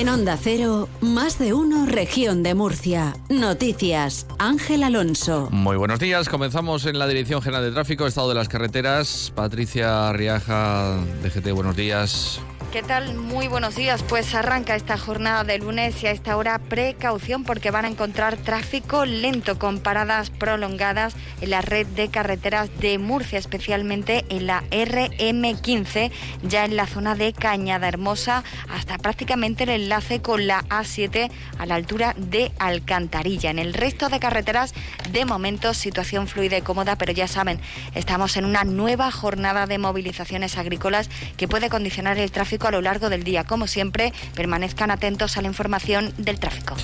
En Onda Cero, más de uno, región de Murcia. Noticias, Ángel Alonso. Muy buenos días, comenzamos en la Dirección General de Tráfico, Estado de las Carreteras. Patricia Riaja, DGT, buenos días. ¿Qué tal? Muy buenos días. Pues arranca esta jornada de lunes y a esta hora precaución porque van a encontrar tráfico lento con paradas prolongadas en la red de carreteras de Murcia, especialmente en la RM15, ya en la zona de Cañada Hermosa, hasta prácticamente el enlace con la A7 a la altura de Alcantarilla. En el resto de carreteras, de momento, situación fluida y cómoda, pero ya saben, estamos en una nueva jornada de movilizaciones agrícolas que puede condicionar el tráfico a lo largo del día. Como siempre, permanezcan atentos a la información del tráfico.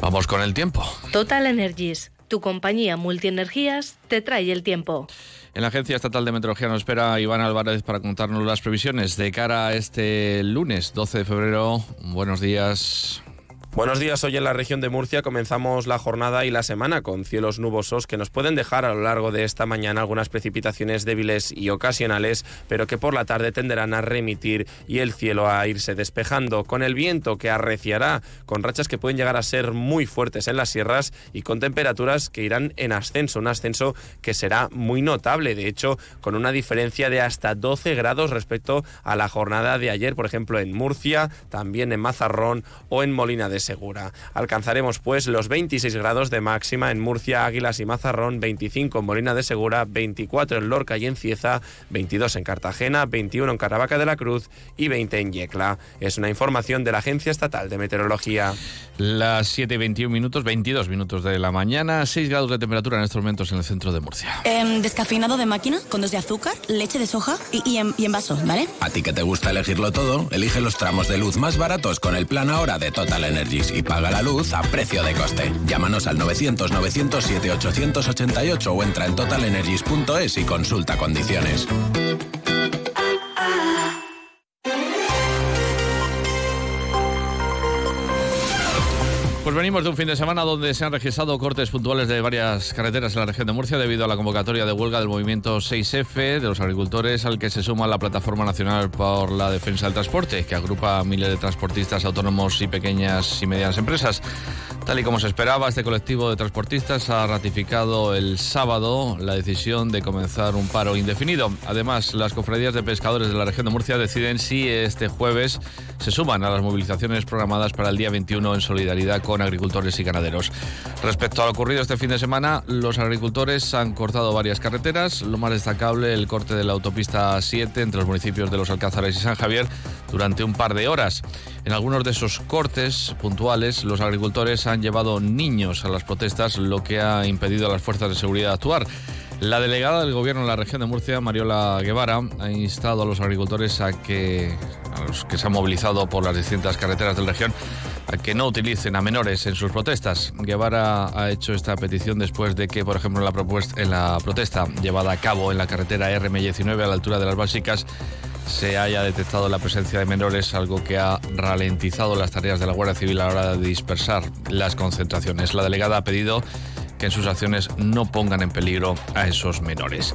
Vamos con el tiempo. Total Energies, tu compañía multienergías, te trae el tiempo. En la Agencia Estatal de Meteorología nos espera Iván Álvarez para contarnos las previsiones de cara a este lunes 12 de febrero. Buenos días. Buenos días, hoy en la región de Murcia comenzamos la jornada y la semana con cielos nubosos que nos pueden dejar a lo largo de esta mañana algunas precipitaciones débiles y ocasionales, pero que por la tarde tenderán a remitir y el cielo a irse despejando, con el viento que arreciará, con rachas que pueden llegar a ser muy fuertes en las sierras y con temperaturas que irán en ascenso, un ascenso que será muy notable, de hecho, con una diferencia de hasta 12 grados respecto a la jornada de ayer, por ejemplo, en Murcia, también en Mazarrón o en Molina de segura. Alcanzaremos pues los 26 grados de máxima en Murcia, Águilas y Mazarrón, 25 en Molina de Segura, 24 en Lorca y en Cieza, 22 en Cartagena, 21 en Caravaca de la Cruz y 20 en Yecla. Es una información de la Agencia Estatal de Meteorología. Las 7 y 21 minutos, 22 minutos de la mañana, 6 grados de temperatura en estos momentos en el centro de Murcia. Eh, descafeinado de máquina, con dos de azúcar, leche de soja y, y, en, y en vaso, ¿vale? A ti que te gusta elegirlo todo, elige los tramos de luz más baratos con el plan ahora de Total Y paga la luz a precio de coste. Llámanos al 900 907 888 o entra en totalenergies.es y consulta condiciones. Pues venimos de un fin de semana donde se han registrado cortes puntuales de varias carreteras en la región de Murcia debido a la convocatoria de huelga del movimiento 6F de los agricultores al que se suma la Plataforma Nacional por la Defensa del Transporte, que agrupa a miles de transportistas autónomos y pequeñas y medianas empresas. Tal y como se esperaba, este colectivo de transportistas ha ratificado el sábado la decisión de comenzar un paro indefinido. Además, las cofradías de pescadores de la región de Murcia deciden si este jueves se suman a las movilizaciones programadas para el día 21 en solidaridad con agricultores y ganaderos. Respecto a lo ocurrido este fin de semana, los agricultores han cortado varias carreteras, lo más destacable el corte de la autopista 7 entre los municipios de Los Alcázares y San Javier durante un par de horas. En algunos de esos cortes puntuales, los agricultores han llevado niños a las protestas, lo que ha impedido a las fuerzas de seguridad actuar. La delegada del gobierno en la región de Murcia, Mariola Guevara, ha instado a los agricultores a que, a los que se han movilizado por las distintas carreteras de la región, a que no utilicen a menores en sus protestas. Guevara ha hecho esta petición después de que, por ejemplo, la, propuesta, en la protesta llevada a cabo en la carretera RM19 a la altura de las básicas, se haya detectado la presencia de menores, algo que ha ralentizado las tareas de la Guardia Civil a la hora de dispersar las concentraciones. La delegada ha pedido que en sus acciones no pongan en peligro a esos menores.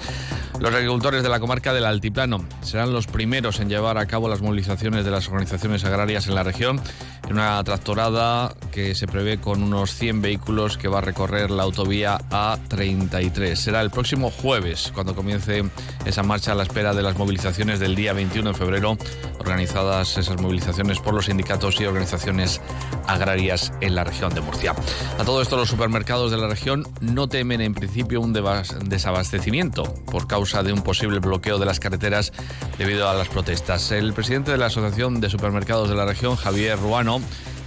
Los agricultores de la comarca del Altiplano serán los primeros en llevar a cabo las movilizaciones de las organizaciones agrarias en la región en una tractorada que se prevé con unos 100 vehículos que va a recorrer la autovía A33. Será el próximo jueves cuando comience esa marcha a la espera de las movilizaciones del día 21 de febrero, organizadas esas movilizaciones por los sindicatos y organizaciones agrarias en la región de Murcia. A todo esto los supermercados de la región no temen en principio un desabastecimiento por causa de un posible bloqueo de las carreteras debido a las protestas. El presidente de la Asociación de Supermercados de la región, Javier Ruano,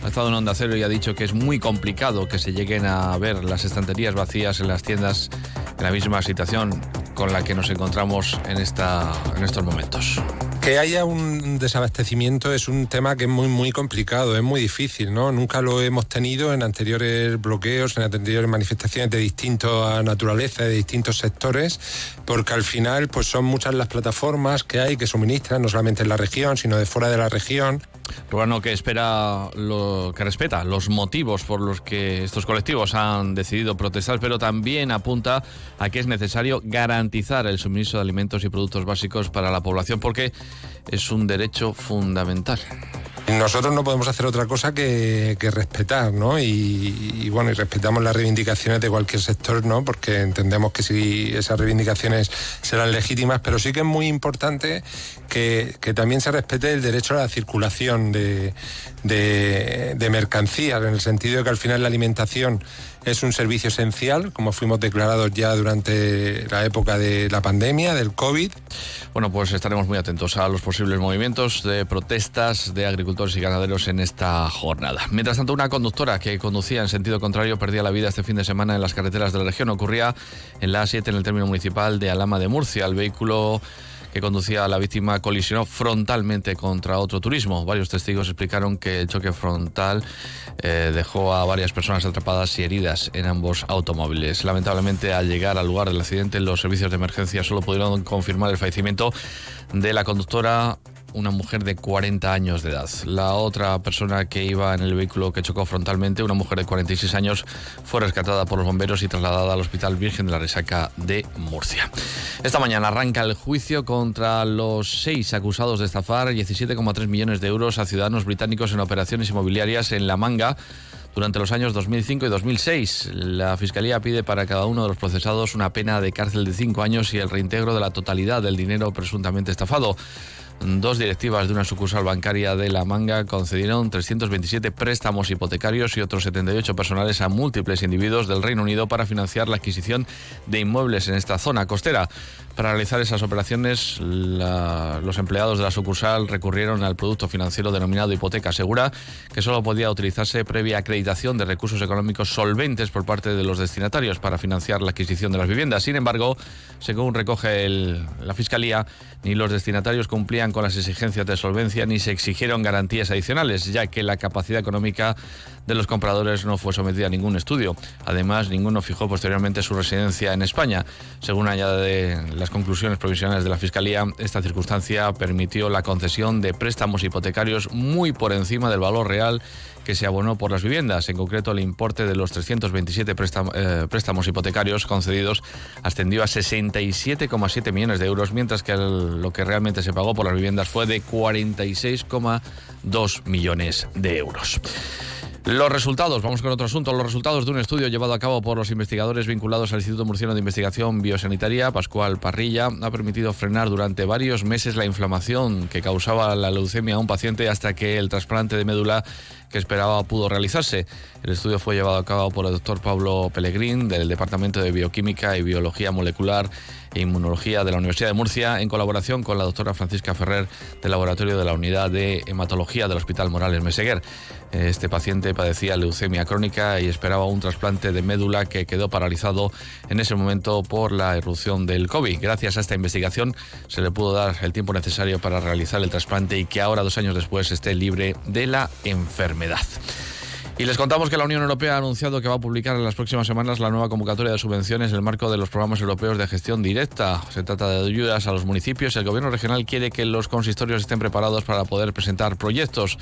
ha estado en Onda Cero y ha dicho que es muy complicado que se lleguen a ver las estanterías vacías en las tiendas en la misma situación con la que nos encontramos en, esta, en estos momentos. Que haya un desabastecimiento es un tema que es muy, muy complicado, es muy difícil, ¿no? Nunca lo hemos tenido en anteriores bloqueos, en anteriores manifestaciones de distinta naturaleza, de distintos sectores, porque al final pues son muchas las plataformas que hay que suministran, no solamente en la región, sino de fuera de la región. Ruano que espera, lo, que respeta los motivos por los que estos colectivos han decidido protestar, pero también apunta a que es necesario garantizar el suministro de alimentos y productos básicos para la población porque es un derecho fundamental. Nosotros no podemos hacer otra cosa que, respetar, ¿no? Y, bueno, y respetamos las reivindicaciones de cualquier sector, ¿no? Porque entendemos que si esas reivindicaciones serán legítimas, pero sí que es muy importante que, también se respete el derecho a la circulación de, de mercancías, en el sentido de que al final la alimentación es un servicio esencial, como fuimos declarados ya durante la época de la pandemia, del COVID. Bueno, pues estaremos muy atentos a los posibles movimientos de protestas de agricultores y ganaderos en esta jornada. Mientras tanto, una conductora que conducía en sentido contrario perdía la vida este fin de semana en las carreteras de la región. Ocurría en la A7 en el término municipal de Alama de Murcia. El vehículo que conducía a la víctima colisionó frontalmente contra otro turismo. Varios testigos explicaron que el choque frontal eh, dejó a varias personas atrapadas y heridas en ambos automóviles. Lamentablemente, al llegar al lugar del accidente, los servicios de emergencia solo pudieron confirmar el fallecimiento de la conductora una mujer de 40 años de edad. La otra persona que iba en el vehículo que chocó frontalmente, una mujer de 46 años, fue rescatada por los bomberos y trasladada al Hospital Virgen de la Resaca de Murcia. Esta mañana arranca el juicio contra los seis acusados de estafar 17,3 millones de euros a ciudadanos británicos en operaciones inmobiliarias en La Manga durante los años 2005 y 2006. La Fiscalía pide para cada uno de los procesados una pena de cárcel de cinco años y el reintegro de la totalidad del dinero presuntamente estafado. Dos directivas de una sucursal bancaria de La Manga concedieron 327 préstamos hipotecarios y otros 78 personales a múltiples individuos del Reino Unido para financiar la adquisición de inmuebles en esta zona costera. Para realizar esas operaciones, los empleados de la sucursal recurrieron al producto financiero denominado hipoteca segura, que solo podía utilizarse previa acreditación de recursos económicos solventes por parte de los destinatarios para financiar la adquisición de las viviendas. Sin embargo, según recoge la Fiscalía, ni los destinatarios cumplían con las exigencias de solvencia ni se exigieron garantías adicionales, ya que la capacidad económica de los compradores no fue sometida a ningún estudio. Además, ninguno fijó posteriormente su residencia en España. Según añade las conclusiones provisionales de la Fiscalía, esta circunstancia permitió la concesión de préstamos hipotecarios muy por encima del valor real que se abonó por las viviendas. En concreto, el importe de los 327 eh, préstamos, hipotecarios concedidos ascendió a 67,7 millones de euros, mientras que lo que realmente se pagó por las viviendas fue de 46,2 millones de euros. Los resultados, vamos con otro asunto, los resultados de un estudio llevado a cabo por los investigadores vinculados al Instituto Murciano de Investigación Biosanitaria, Pascual Parrilla, ha permitido frenar durante varios meses la inflamación que causaba la leucemia a un paciente hasta que el trasplante de médula que esperaba pudo realizarse. El estudio fue llevado a cabo por el doctor Pablo Pellegrín del Departamento de Bioquímica y Biología Molecular Inmunología de la Universidad de Murcia, en colaboración con la doctora Francisca Ferrer del Laboratorio de la Unidad de Hematología del Hospital Morales Meseguer. Este paciente padecía leucemia crónica y esperaba un trasplante de médula que quedó paralizado en ese momento por la erupción del COVID. Gracias a esta investigación se le pudo dar el tiempo necesario para realizar el trasplante y que ahora, dos años después, esté libre de la enfermedad. Y les contamos que la Unión Europea ha anunciado que va a publicar en las próximas semanas la nueva convocatoria de subvenciones en el marco de los programas europeos de gestión directa. Se trata de ayudas a los municipios. El gobierno regional quiere que los consistorios estén preparados para poder presentar proyectos.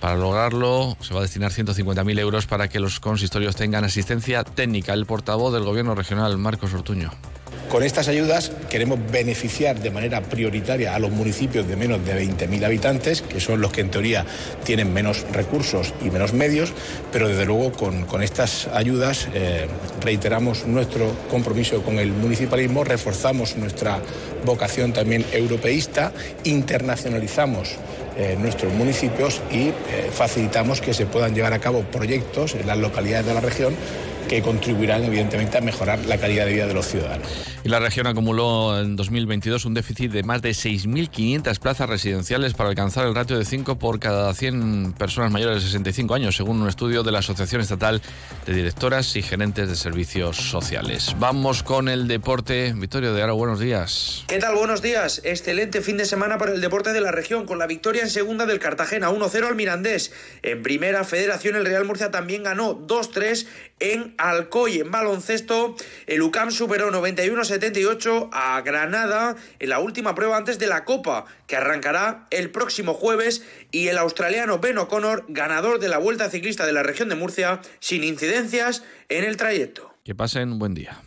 Para lograrlo, se va a destinar 150.000 euros para que los consistorios tengan asistencia técnica. El portavoz del gobierno regional, Marcos Ortuño. Con estas ayudas queremos beneficiar de manera prioritaria a los municipios de menos de 20.000 habitantes, que son los que en teoría tienen menos recursos y menos medios, pero desde luego con, estas ayudas eh, reiteramos nuestro compromiso con el municipalismo, reforzamos nuestra vocación también europeísta, internacionalizamos eh, nuestros municipios y eh, facilitamos que se puedan llevar a cabo proyectos en las localidades de la región que contribuirán evidentemente a mejorar la calidad de vida de los ciudadanos. Y la región acumuló en 2022 un déficit de más de 6.500 plazas residenciales para alcanzar el ratio de 5 por cada 100 personas mayores de 65 años, según un estudio de la Asociación Estatal de Directoras y Gerentes de Servicios Sociales. Vamos con el deporte. Victorio de Aro, buenos días. ¿Qué tal? Buenos días. Excelente fin de semana para el deporte de la región, con la victoria en segunda del Cartagena 1-0 al Mirandés. En primera federación, el Real Murcia también ganó 2-3 en Alcoy en baloncesto. El UCAM superó 91-78 a Granada en la última prueba antes de la Copa, que arrancará el próximo jueves. Y el australiano Ben O'Connor, ganador de la Vuelta Ciclista de la región de Murcia, sin incidencias en el trayecto. Que pasen un buen día.